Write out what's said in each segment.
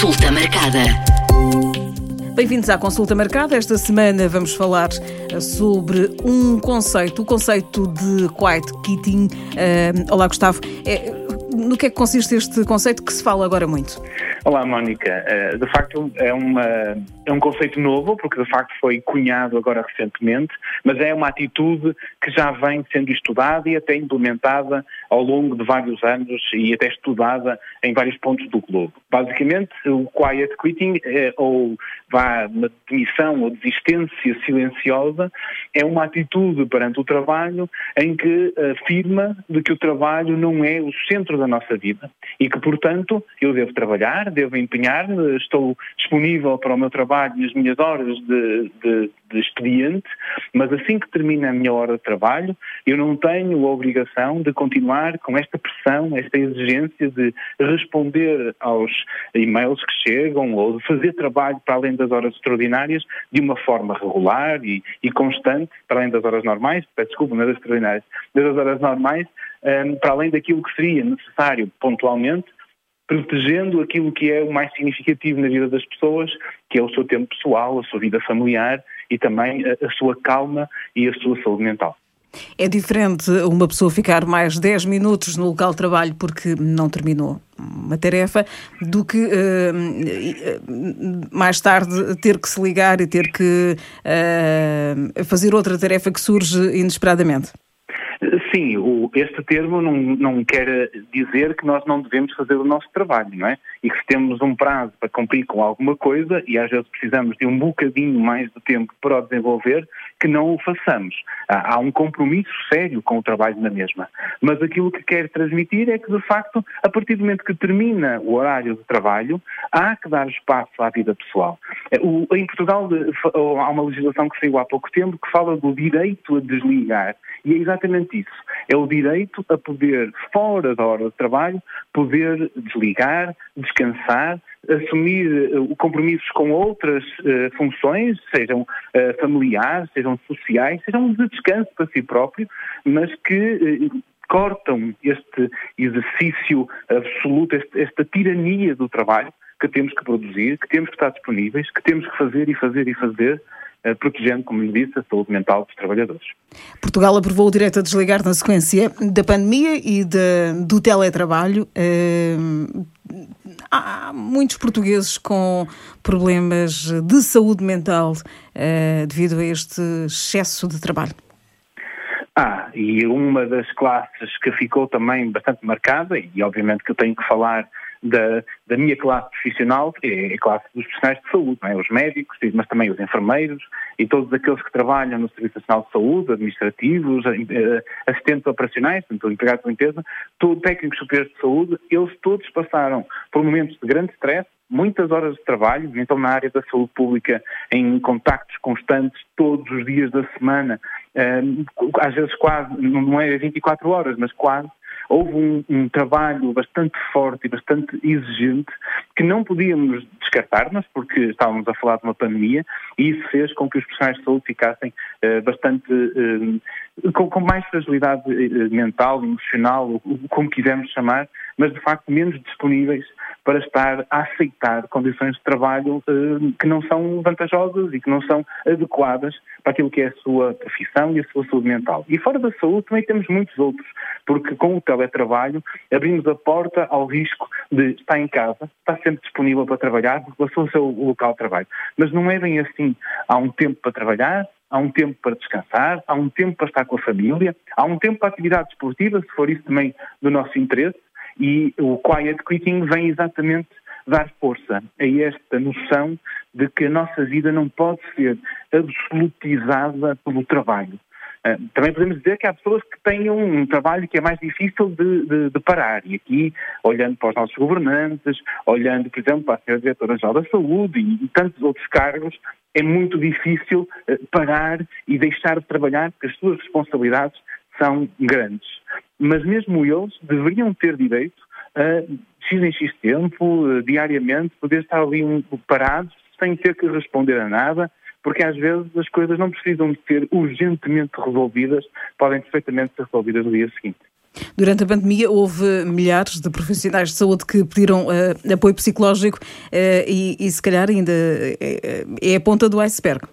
Consulta marcada. Bem-vindos à consulta marcada. Esta semana vamos falar eh, sobre um conceito, o conceito de quiet quitting. Uh, olá, Gustavo. É, no que é que consiste este conceito que se fala agora muito? Olá, Mónica. Uh, de facto, é, uma, é um conceito novo, porque de facto foi cunhado agora recentemente, mas é uma atitude que já vem sendo estudada e até implementada ao longo de vários anos e até estudada em vários pontos do globo. Basicamente, o quiet quitting, é, ou vá uma demissão ou desistência silenciosa, é uma atitude perante o trabalho em que afirma de que o trabalho não é o centro da nossa vida e que, portanto, eu devo trabalhar, devo empenhar-me, estou disponível para o meu trabalho e as minhas horas de, de, de expediente, mas assim que termina a minha hora de trabalho, eu não tenho a obrigação de continuar com esta pressão, esta exigência de responder aos e-mails que chegam ou de fazer trabalho para além das horas extraordinárias de uma forma regular e, e constante, para além das horas normais, peço desculpa, não das extraordinárias, das horas normais, um, para além daquilo que seria necessário pontualmente, protegendo aquilo que é o mais significativo na vida das pessoas, que é o seu tempo pessoal, a sua vida familiar e também a, a sua calma e a sua saúde mental. É diferente uma pessoa ficar mais 10 minutos no local de trabalho porque não terminou uma tarefa do que uh, mais tarde ter que se ligar e ter que uh, fazer outra tarefa que surge inesperadamente. Sim, o, este termo não, não quer dizer que nós não devemos fazer o nosso trabalho, não é? E que se temos um prazo para cumprir com alguma coisa e às vezes precisamos de um bocadinho mais de tempo para o desenvolver, que não o façamos. Há, um compromisso sério com o trabalho na mesma. Mas aquilo que quer transmitir é que, de facto, a partir do momento que termina o horário de trabalho, há que dar espaço à vida pessoal. É, o, em Portugal há uma legislação que saiu há pouco tempo que fala do direito a desligar. E é exatamente isso. É o direito a poder, fora da hora de trabalho, poder desligar, descansar, assumir uh, compromissos com outras uh, funções, sejam uh, familiares, sejam sociais, sejam de descanso para si próprio, mas que cortam este exercício absoluto, este, esta tirania do trabalho que temos que produzir, que temos que estar disponíveis, que temos que fazer e fazer e fazer eh, protegendo, como lhe disse, a saúde mental dos trabalhadores. Portugal aprovou o direito a desligar na sequência da pandemia e de, do teletrabalho. Uh, há muitos portugueses com problemas de saúde mental uh, devido a este excesso de trabalho. Ah, e uma das classes que ficou também bastante marcada, e obviamente que eu tenho que falar da, da minha classe profissional, é a classe dos profissionais de saúde, é? os médicos, mas também os enfermeiros e todos aqueles que trabalham no Serviço Nacional de Saúde, administrativos, eh, assistentes operacionais, portanto, empregados de limpeza, técnicos superiores de saúde, eles todos passaram por momentos de grande stress, muitas horas de trabalho, então na área da saúde pública, em contactos constantes todos os dias da semana, eh, às vezes quase, não é 24 horas, mas quase, houve um, um, trabalho bastante forte e bastante exigente que não podíamos descartar-nos, porque estávamos a falar de uma pandemia, e isso fez com que os profissionais de saúde ficassem uh, bastante. Uh, com, com, mais fragilidade uh, mental, emocional, como quisermos chamar, mas de facto menos disponíveis para estar a aceitar condições de trabalho eh, que não são vantajosas e que não são adequadas para aquilo que é a sua profissão e a sua saúde mental. E fora da saúde também temos muitos outros, porque com o teletrabalho abrimos a porta ao risco de estar em casa, estar sempre disponível para trabalhar, porque passou o seu local de trabalho. Mas não é bem assim. Há um tempo para trabalhar, há um tempo para descansar, há um tempo para estar com a família, há um tempo para atividade esportiva, se for isso também do nosso interesse, e o quiet quitting vem exatamente dar força a esta noção de que a nossa vida não pode ser absolutizada pelo trabalho. Uh, também podemos dizer que há pessoas que têm um, trabalho que é mais difícil de, de, de, parar. E aqui, olhando para os nossos governantes, olhando, por exemplo, para a Sra. Diretora-Geral da Saúde e, e, tantos outros cargos, é muito difícil uh, parar e deixar de trabalhar porque as suas responsabilidades são grandes mas mesmo eles deveriam ter direito a X em X tempo, eh, diariamente, poder estar ali parados, sem ter que responder a nada, porque às vezes as coisas não precisam de ser urgentemente resolvidas, podem perfeitamente ser resolvidas no dia seguinte. Durante a pandemia houve milhares de profissionais de saúde que pediram uh, apoio psicológico uh, e, e, se calhar ainda é, é a ponta do iceberg.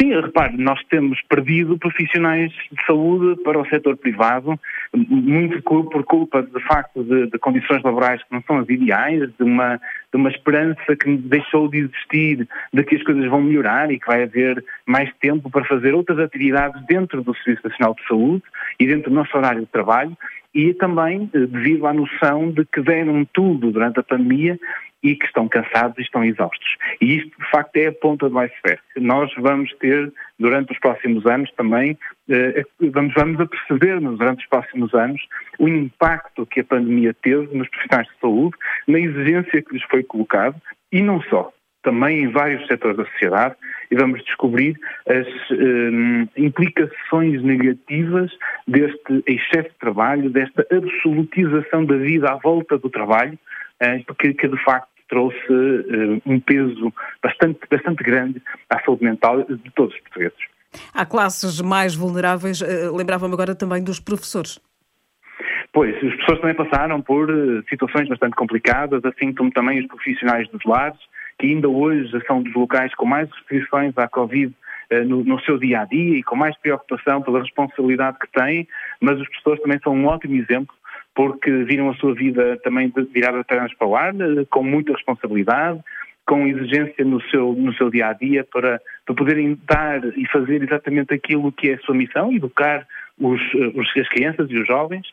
Sim, repare, nós temos perdido profissionais de saúde para o setor privado, muito por culpa de facto de, de, condições laborais que não são as ideais, de uma, de uma esperança que deixou de existir, de que as coisas vão melhorar e que vai haver mais tempo para fazer outras atividades dentro do Serviço Nacional de Saúde e dentro do nosso horário de trabalho e também eh, devido à noção de que deram tudo durante a pandemia e que estão cansados e estão exaustos. E isto, de facto, é a ponta do iceberg. Nós vamos ter, durante os próximos anos também, eh, vamos, vamos aperceber-nos durante os próximos anos o impacto que a pandemia teve nos profissionais de saúde, na exigência que lhes foi colocado e não só também em vários setores da sociedade e vamos descobrir as um, implicações negativas deste excesso de trabalho, desta absolutização da vida à volta do trabalho, uh, que, que de facto trouxe uh, um peso bastante, bastante grande à saúde mental de todos os portugueses. Há classes mais vulneráveis, uh, lembrava-me agora também dos professores. Pois, os professores também passaram por situações bastante complicadas, assim como também os profissionais dos lares, que ainda hoje são dos locais com mais restrições à Covid no, no, seu dia a dia e com mais preocupação pela responsabilidade que têm, mas os professores também são um ótimo exemplo porque viram a sua vida também virada pernas para o ar, uh, com muita responsabilidade, com exigência no seu, no seu dia a dia para, para poderem dar e fazer exatamente aquilo que é a sua missão, educar os, eh, os, as crianças e os jovens,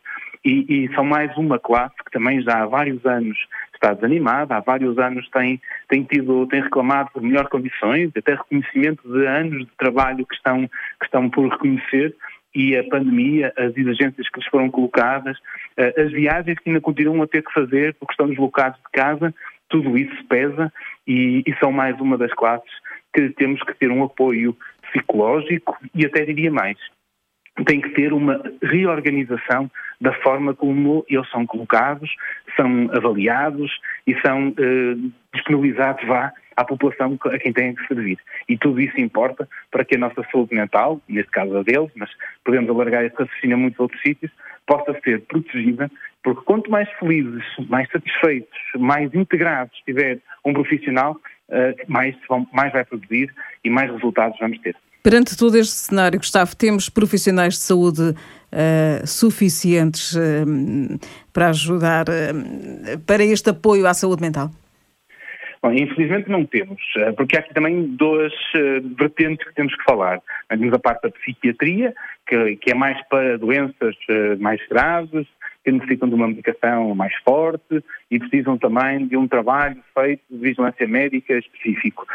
e, e, são mais uma classe que também já há vários anos está desanimada, há vários anos tem, tem, tido, tem reclamado por melhores condições, até reconhecimento de anos de trabalho que estão, que estão por reconhecer, e a pandemia, as exigências que lhes foram colocadas, eh, as viagens que ainda continuam a ter que fazer porque estão deslocados de casa, tudo isso pesa e, e são mais uma das classes que temos que ter um apoio psicológico e até diria mais, tem que ter uma reorganização da forma como eles são colocados, são avaliados e são eh, disponibilizados vá à população a quem têm que servir. E tudo isso importa para que a nossa saúde mental, neste caso a deles, mas podemos alargar esse raciocínio a muitos outros sítios, possa ser protegida, porque quanto mais felizes, mais satisfeitos, mais integrados estiver um profissional, eh, mais, mais vai produzir e mais resultados vamos ter. Perante todo este cenário, Gustavo, temos profissionais de saúde uh, suficientes uh, para ajudar, uh, para este apoio à saúde mental? Bom, infelizmente não temos, porque há aqui também duas vertentes que temos que falar. Temos a parte da psiquiatria, que, que é mais para doenças mais graves, que necessitam de uma medicação mais forte e precisam também de um trabalho feito de vigilância médica específico.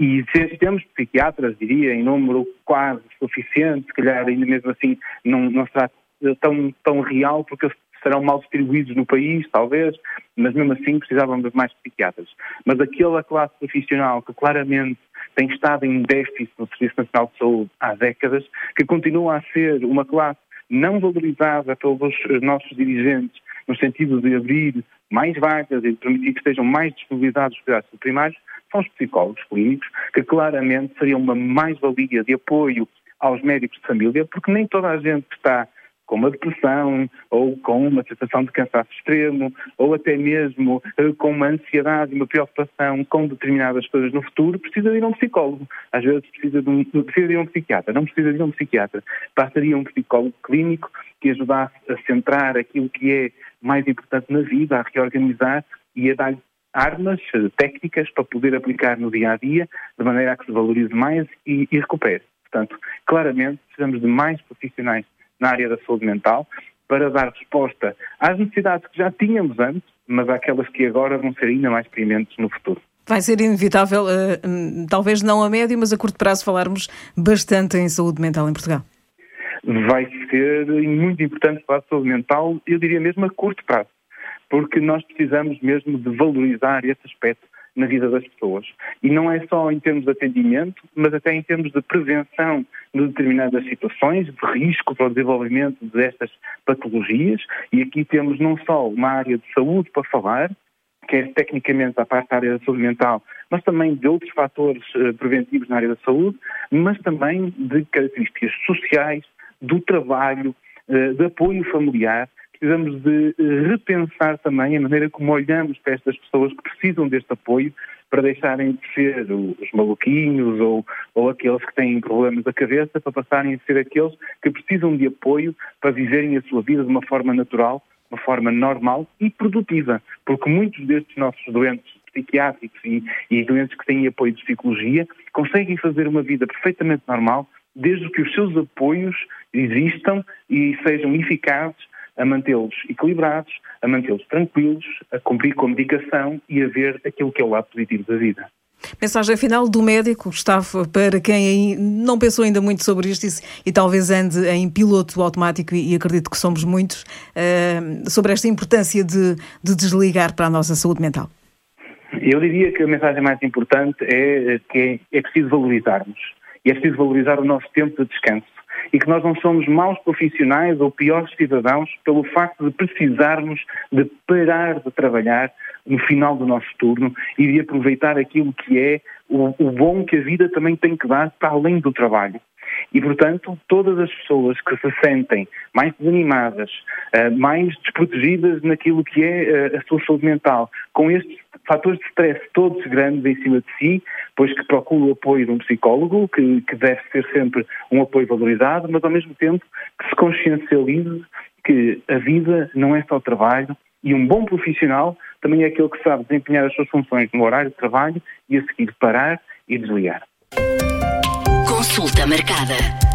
E temos psiquiatras, diria, em número quase suficiente, se calhar ainda mesmo assim não, não será tão, tão real, porque serão mal distribuídos no país, talvez, mas mesmo assim precisávamos de mais psiquiatras. Mas aquela classe profissional que claramente tem estado em déficit no Serviço Nacional de Saúde há décadas, que continua a ser uma classe não valorizada pelos nossos dirigentes, no sentido de abrir mais vagas e de permitir que estejam mais disponibilizados os cuidados primários, são os psicólogos clínicos, que claramente seriam uma mais-valia de apoio aos médicos de família, porque nem toda a gente está com uma depressão, ou com uma sensação de cansaço extremo, ou até mesmo uh, com uma ansiedade uma preocupação com determinadas coisas no futuro, precisa de ir a um psicólogo. Às vezes precisa de um, precisa de ir a um psiquiatra. Não precisa de ir a um psiquiatra. Bastaria um psicólogo clínico que ajudasse a centrar aquilo que é mais importante na vida, a reorganizar e a dar armas, eh, técnicas para poder aplicar no dia a dia, de maneira a que se valorize mais e, e recupere. Portanto, claramente precisamos de mais profissionais na área da saúde mental para dar resposta às necessidades que já tínhamos antes, mas àquelas que agora vão ser ainda mais prementes no futuro. Vai ser inevitável, uh, talvez não a médio, mas a curto prazo, falarmos bastante em saúde mental em Portugal. Vai ser muito importante para a saúde mental, eu diria mesmo a curto prazo, porque nós precisamos mesmo de valorizar esse aspecto na vida das pessoas. E não é só em termos de atendimento, mas até em termos de prevenção de determinadas situações, de risco para o desenvolvimento destas patologias. E aqui temos não só uma área de saúde para falar, que é tecnicamente a parte da área da saúde mental, mas também de outros fatores uh, preventivos na área da saúde, mas também de características sociais, do trabalho, uh, de apoio familiar, precisamos de repensar também a maneira como olhamos para estas pessoas que precisam deste apoio para deixarem de ser os maluquinhos ou, ou aqueles que têm problemas da cabeça, para passarem a ser aqueles que precisam de apoio para viverem a sua vida de uma forma natural, uma forma normal e produtiva. Porque muitos destes nossos doentes psiquiátricos e, e doentes que têm apoio de psicologia conseguem fazer uma vida perfeitamente normal desde que os seus apoios existam e sejam eficazes a mantê-los equilibrados, a mantê-los tranquilos, a cumprir com a medicação e a ver aquilo que é o lado positivo da vida. Mensagem final do médico, Gustavo, para quem não pensou ainda muito sobre isto e, talvez ande em piloto automático, e, acredito que somos muitos, uh, sobre esta importância de, de desligar para a nossa saúde mental. Eu diria que a mensagem mais importante é que é, é preciso valorizarmos. E é preciso valorizar o nosso tempo de descanso e que nós não somos maus profissionais ou piores cidadãos pelo facto de precisarmos de parar de trabalhar no final do nosso turno e de aproveitar aquilo que é o, o bom que a vida também tem que dar para além do trabalho. E, portanto, todas as pessoas que se sentem mais desanimadas, eh, mais desprotegidas naquilo que é eh, a sua saúde mental, com estes fatores de stress todos grandes em cima de si, pois que procuram o apoio de um psicólogo, que, que deve ser sempre um apoio valorizado, mas ao mesmo tempo que se consciencialize que a vida não é só trabalho e um bom profissional também é aquele que sabe desempenhar as suas funções no horário de trabalho e a seguir parar e desligar. Consulta marcada.